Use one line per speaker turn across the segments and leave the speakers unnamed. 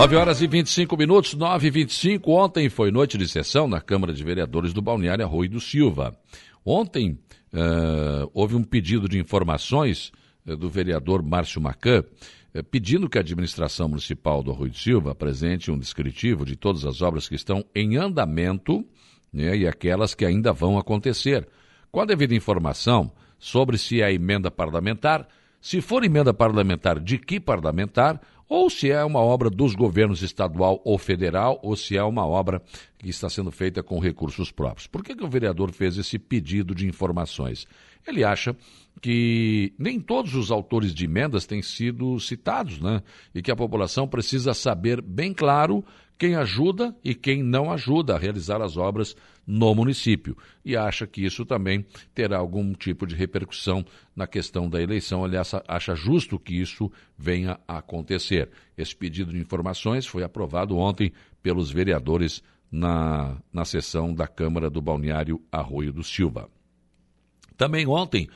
9 horas e 25 minutos, 9 e 25. Ontem foi noite de sessão na Câmara de Vereadores do Balneário Arroio do Silva. Ontem uh, houve um pedido de informações uh, do vereador Márcio Macan, uh, pedindo que a administração municipal do Arroio do Silva apresente um descritivo de todas as obras que estão em andamento né, e aquelas que ainda vão acontecer. Com a devida informação sobre se é emenda parlamentar, se for emenda parlamentar, de que parlamentar, ou se é uma obra dos governos estadual ou federal, ou se é uma obra que está sendo feita com recursos próprios. Por que, que o vereador fez esse pedido de informações? Ele acha que nem todos os autores de emendas têm sido citados, né? E que a população precisa saber bem claro quem ajuda e quem não ajuda a realizar as obras no município. E acha que isso também terá algum tipo de repercussão na questão da eleição. Aliás, acha justo que isso venha a acontecer. Esse pedido de informações foi aprovado ontem pelos vereadores na, na sessão da Câmara do Balneário Arroio do Silva. Também ontem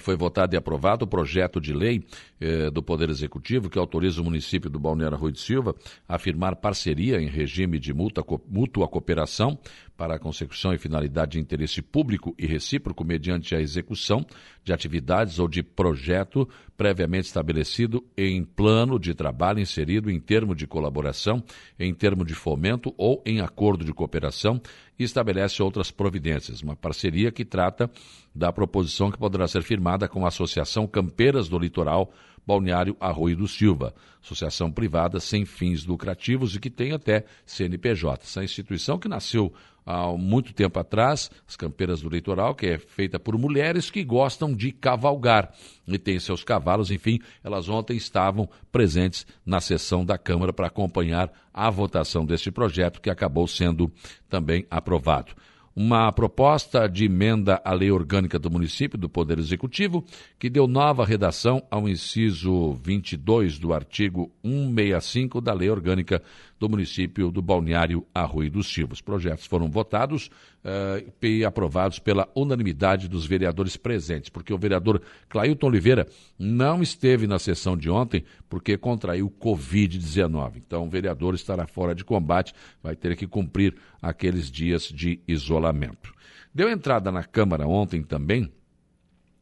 foi votado e aprovado o projeto de lei eh, do Poder Executivo que autoriza o município do Balneário Rui de Silva a firmar parceria em regime de mútua cooperação para a consecução e finalidade de interesse público e recíproco mediante a execução de atividades ou de projeto previamente estabelecido em plano de trabalho inserido em termo de colaboração, em termo de fomento ou em acordo de cooperação e estabelece outras providências. Uma parceria que trata da proposição que poderá ser firmada com a Associação Campeiras do Litoral Balneário Arroio do Silva, associação privada sem fins lucrativos e que tem até CNPJ. Essa instituição que nasceu há muito tempo atrás, as Campeiras do Litoral, que é feita por mulheres que gostam de cavalgar e têm seus cavalos, enfim, elas ontem estavam presentes na sessão da Câmara para acompanhar a votação deste projeto que acabou sendo também aprovado uma proposta de emenda à lei orgânica do município do Poder Executivo, que deu nova redação ao inciso 22 do artigo 165 da lei orgânica do município do Balneário Arroio dos Silva. Os projetos foram votados uh, e aprovados pela unanimidade dos vereadores presentes, porque o vereador Clailton Oliveira não esteve na sessão de ontem porque contraiu Covid-19. Então, o vereador estará fora de combate, vai ter que cumprir aqueles dias de isolamento. Deu entrada na Câmara ontem também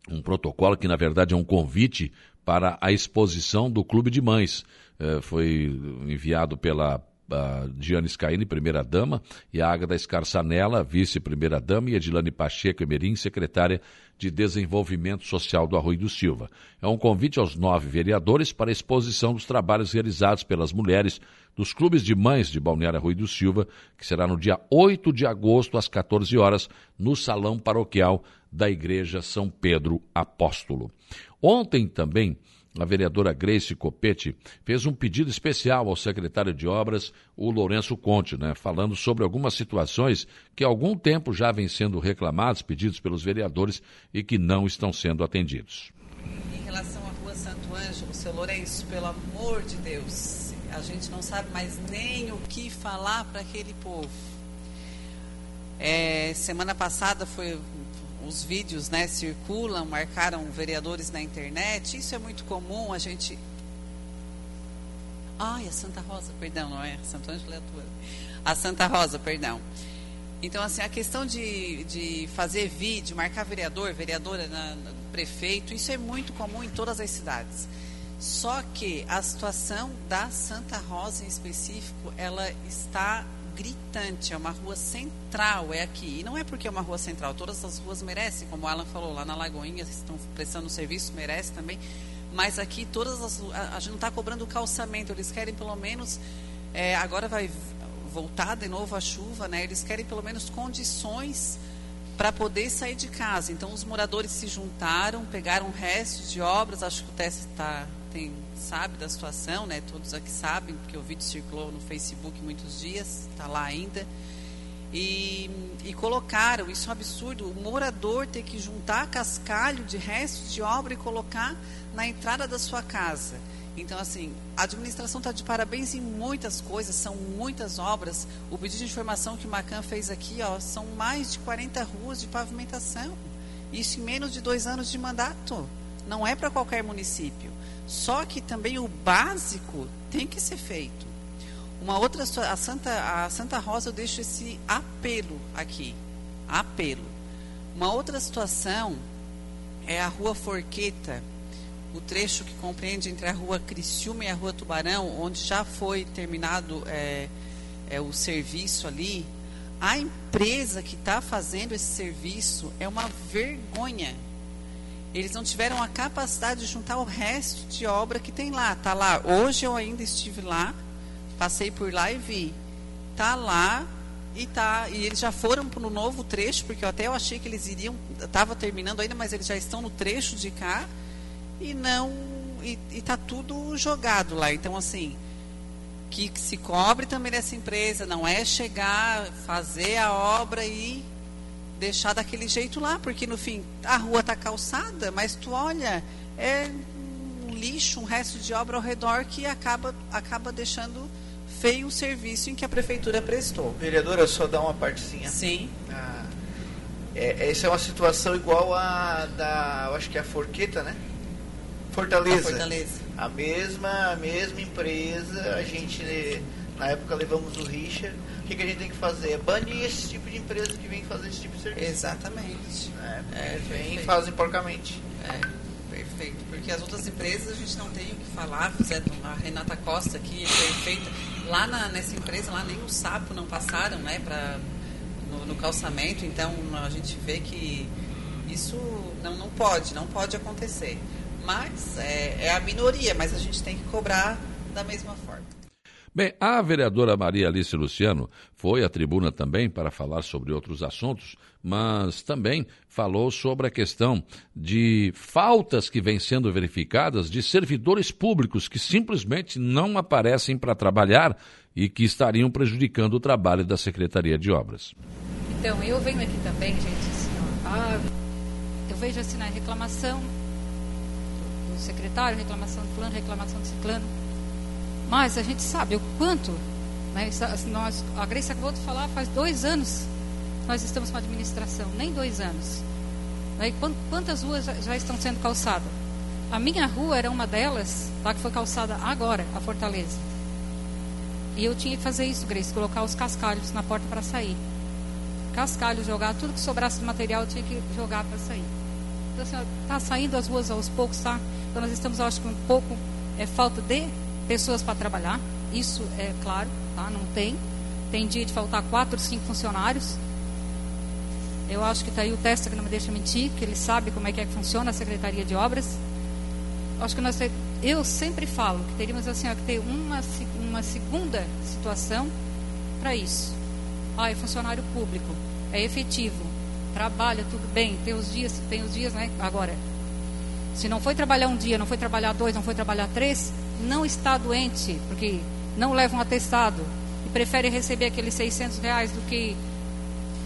um protocolo que, na verdade, é um convite para a exposição do Clube de Mães. Eh, foi enviado pela a Diane Scaini, primeira-dama, e a Ágata Escarçanella, vice-primeira-dama, e Edilane Pacheco Emerim, secretária de Desenvolvimento Social do Arroio do Silva. É um convite aos nove vereadores para a exposição dos trabalhos realizados pelas mulheres dos clubes de mães de Balneário Arroio do Silva, que será no dia 8 de agosto, às 14 horas, no Salão Paroquial da Igreja São Pedro Apóstolo. Ontem também a vereadora Grace Copete fez um pedido especial ao secretário de Obras, o Lourenço Conte, né, falando sobre algumas situações que há algum tempo já vêm sendo reclamados, pedidos pelos vereadores e que não estão sendo atendidos.
Em relação à Rua Santo Ângelo, seu Lourenço, pelo amor de Deus, a gente não sabe mais nem o que falar para aquele povo. É, semana passada foi os vídeos né, circulam, marcaram vereadores na internet. Isso é muito comum, a gente. Ai, a Santa Rosa, perdão, não é? Santo Ângelo é a tua. A Santa Rosa, perdão. Então, assim, a questão de, de fazer vídeo, marcar vereador, vereadora, na, prefeito, isso é muito comum em todas as cidades. Só que a situação da Santa Rosa em específico, ela está gritante, é uma rua central, é aqui. E não é porque é uma rua central, todas as ruas merecem, como o Alan falou, lá na Lagoinha estão prestando serviço, merece também. Mas aqui todas as a, a gente não está cobrando calçamento, eles querem pelo menos, é, agora vai voltar de novo a chuva, né? Eles querem pelo menos condições para poder sair de casa. Então os moradores se juntaram, pegaram restos de obras, acho que o teste está tem sabe da situação, né? Todos aqui sabem, porque o vídeo circulou no Facebook muitos dias, está lá ainda. E, e, colocaram, isso é um absurdo, o morador ter que juntar cascalho de restos de obra e colocar na entrada da sua casa. Então, assim, a administração está de parabéns em muitas coisas, são muitas obras. O pedido de informação que o Macan fez aqui, ó, são mais de 40 ruas de pavimentação. Isso em menos de dois anos de mandato. Não é para qualquer município. Só que também o básico tem que ser feito. Uma outra a Santa a Santa Rosa eu deixo esse apelo aqui, apelo. Uma outra situação é a Rua Forqueta, o trecho que compreende entre a Rua Criciúma e a Rua Tubarão, onde já foi terminado é, é o serviço ali. A empresa que está fazendo esse serviço é uma vergonha. Eles não tiveram a capacidade de juntar o resto de obra que tem lá. Tá lá. Hoje eu ainda estive lá, passei por lá e vi. Tá lá e tá e eles já foram para o novo trecho, porque eu até eu achei que eles iriam, estava terminando ainda, mas eles já estão no trecho de cá e não e está tudo jogado lá. Então assim, que se cobre também dessa empresa, não é chegar, fazer a obra e deixar daquele jeito lá, porque no fim a rua está calçada, mas tu olha, é um lixo, um resto de obra ao redor que acaba, acaba deixando feio o serviço em que a prefeitura prestou.
Vereadora, só dar uma partezinha.
Sim.
Ah, é, essa é uma situação igual a da, eu acho que é a Forqueta, né? Fortaleza. A
Fortaleza.
A mesma, a mesma empresa, a gente na época levamos o Richard. O que, que a gente tem que fazer? É banir esse tipo de empresa que vem fazer esse tipo de serviço.
Exatamente.
É, é vem e fazem porcamente.
É, perfeito. Porque as outras empresas a gente não tem o que falar. Fizeram a Renata Costa aqui, é perfeita. Lá na, nessa empresa, lá nem o sapo não passaram, né, pra, no, no calçamento. Então a gente vê que isso não, não pode, não pode acontecer. Mas é, é a minoria, mas a gente tem que cobrar da mesma forma.
Bem, a vereadora Maria Alice Luciano foi à tribuna também para falar sobre outros assuntos, mas também falou sobre a questão de faltas que vêm sendo verificadas de servidores públicos que simplesmente não aparecem para trabalhar e que estariam prejudicando o trabalho da Secretaria de Obras.
Então, eu venho aqui também, gente, assim, ó, ah, eu vejo assim na reclamação do secretário, reclamação do fulano, reclamação do ciclano, mas a gente sabe o quanto, né, nós, a Grace acabou de falar, faz dois anos nós estamos com a administração, nem dois anos. Né, quantas ruas já, estão sendo calçadas? A minha rua era uma delas, tá, que foi calçada agora, a Fortaleza. E eu tinha que fazer isso, Grace, colocar os cascalhos na porta para sair. Cascalhos, jogar, tudo que sobrasse de material eu tinha que jogar para sair. Então, assim, está saindo as ruas aos poucos, tá? Então, nós estamos, acho que um pouco, é falta de pessoas para trabalhar, isso é claro, tá? não tem. Tem dia de faltar quatro, cinco funcionários. Eu acho que está aí o teste que não me deixa mentir, que ele sabe como é que, é que funciona a Secretaria de Obras. Acho que nós eu sempre falo que teríamos assim, ó, que ter uma, uma segunda situação para isso. Ah, é funcionário público, é efetivo, trabalha tudo bem, tem os dias, tem os dias, né? Agora, se não foi trabalhar um dia, não foi trabalhar dois, não foi trabalhar três, não está doente, porque não leva um atestado e prefere receber aqueles 600 reais do que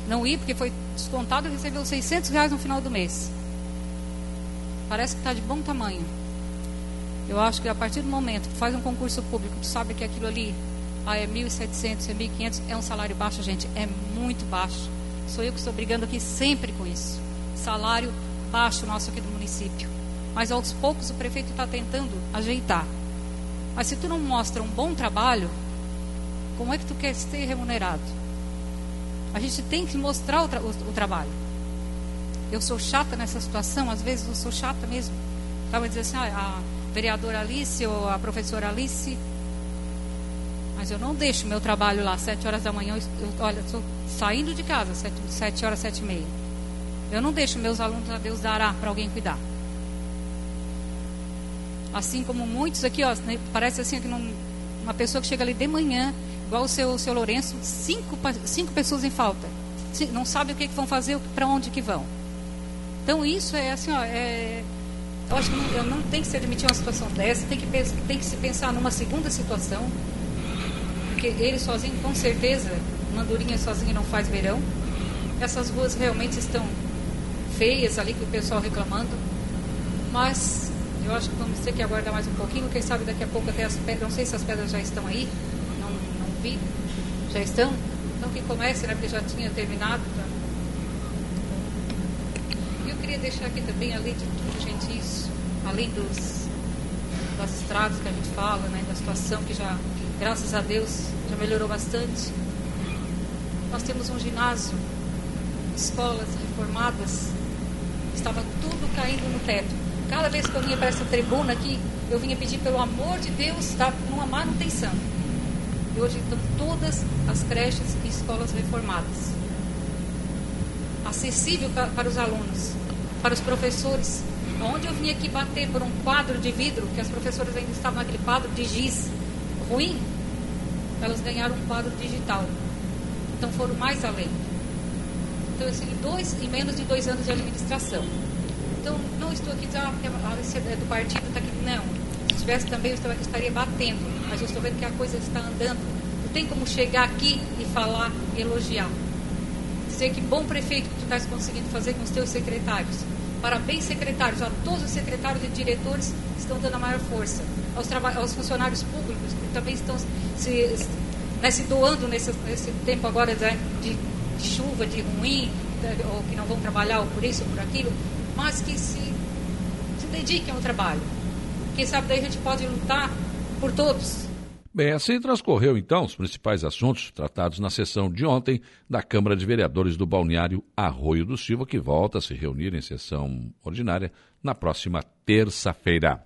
não ir, porque foi descontado e recebeu 600 reais no final do mês. Parece que está de bom tamanho. Eu acho que a partir do momento que faz um concurso público, tu sabe que aquilo ali ah, é 1.700, é 1.500, é um salário baixo, gente, é muito baixo. Sou eu que estou brigando aqui sempre com isso. Salário baixo nosso aqui do município. Mas aos poucos o prefeito está tentando ajeitar. Mas se tu não mostra um bom trabalho, como é que tu quer ser remunerado? A gente tem que mostrar o, tra o, trabalho. Eu sou chata nessa situação, às vezes eu sou chata mesmo. Estava dizendo assim, ah, a vereadora Alice ou a professora Alice, mas eu não deixo meu trabalho lá, sete horas da manhã, eu, olha, estou saindo de casa, sete, sete horas, sete e meia. Eu não deixo meus alunos a Deus dará para alguém cuidar. Assim como muitos aqui, ó, né, parece assim que não, uma pessoa que chega ali de manhã, igual o seu, o seu Lourenço, cinco, cinco pessoas em falta. Não sabe o que, que vão fazer, para onde que vão. Então isso é assim, ó, é, eu acho que não, eu não tem que se admitir uma situação dessa, tem que, tem que se pensar numa segunda situação, porque ele sozinho, com certeza, Mandurinha sozinho não faz verão. Essas ruas realmente estão feias ali, que o pessoal reclamando, mas eu acho que vamos ter que aguardar mais um pouquinho. Quem sabe daqui a pouco até as pedras. Não sei se as pedras já estão aí. Não, não vi. Já estão? Então que comece, né? Porque já tinha terminado. E eu queria deixar aqui também, além de tudo, gente, isso. Além dos, das estradas que a gente fala, né? Da situação que já Graças a Deus, já melhorou bastante. Nós temos um ginásio, escolas reformadas, estava tudo caindo no teto. Cada vez que eu vinha para essa tribuna aqui, eu vinha pedir pelo amor de Deus, tá, numa manutenção. E hoje estão todas as creches e escolas reformadas. Acessível para os alunos, para os professores. Onde eu vinha aqui bater por um quadro de vidro, que as professoras ainda estavam naquele quadro de giz ruim, elas ganharam um quadro digital. Então foram mais além. Então eu segui dois, em menos de dois anos de administração. Então não estou aqui dizendo ah, é do partido está aqui. Não. Se tivesse também, eu estaria batendo. Mas eu estou vendo que a coisa está andando. Não tem como chegar aqui e falar e elogiar. Dizer que bom prefeito que tu estás conseguindo fazer com os teus secretários. Parabéns, secretários, a todos os secretários e diretores que estão dando a maior força. Aos, aos funcionários públicos que também estão se, né, se doando nesse, nesse tempo agora de, de, chuva, de ruim, ou que não vão trabalhar ou por isso ou por aquilo, mas que se, se dediquem ao trabalho. Quem sabe daí a gente pode lutar por todos.
Bem, assim transcorreu então os principais assuntos tratados na sessão de ontem da Câmara de Vereadores do Balneário Arroio do Silva, que volta a se reunir em sessão ordinária na próxima terça-feira.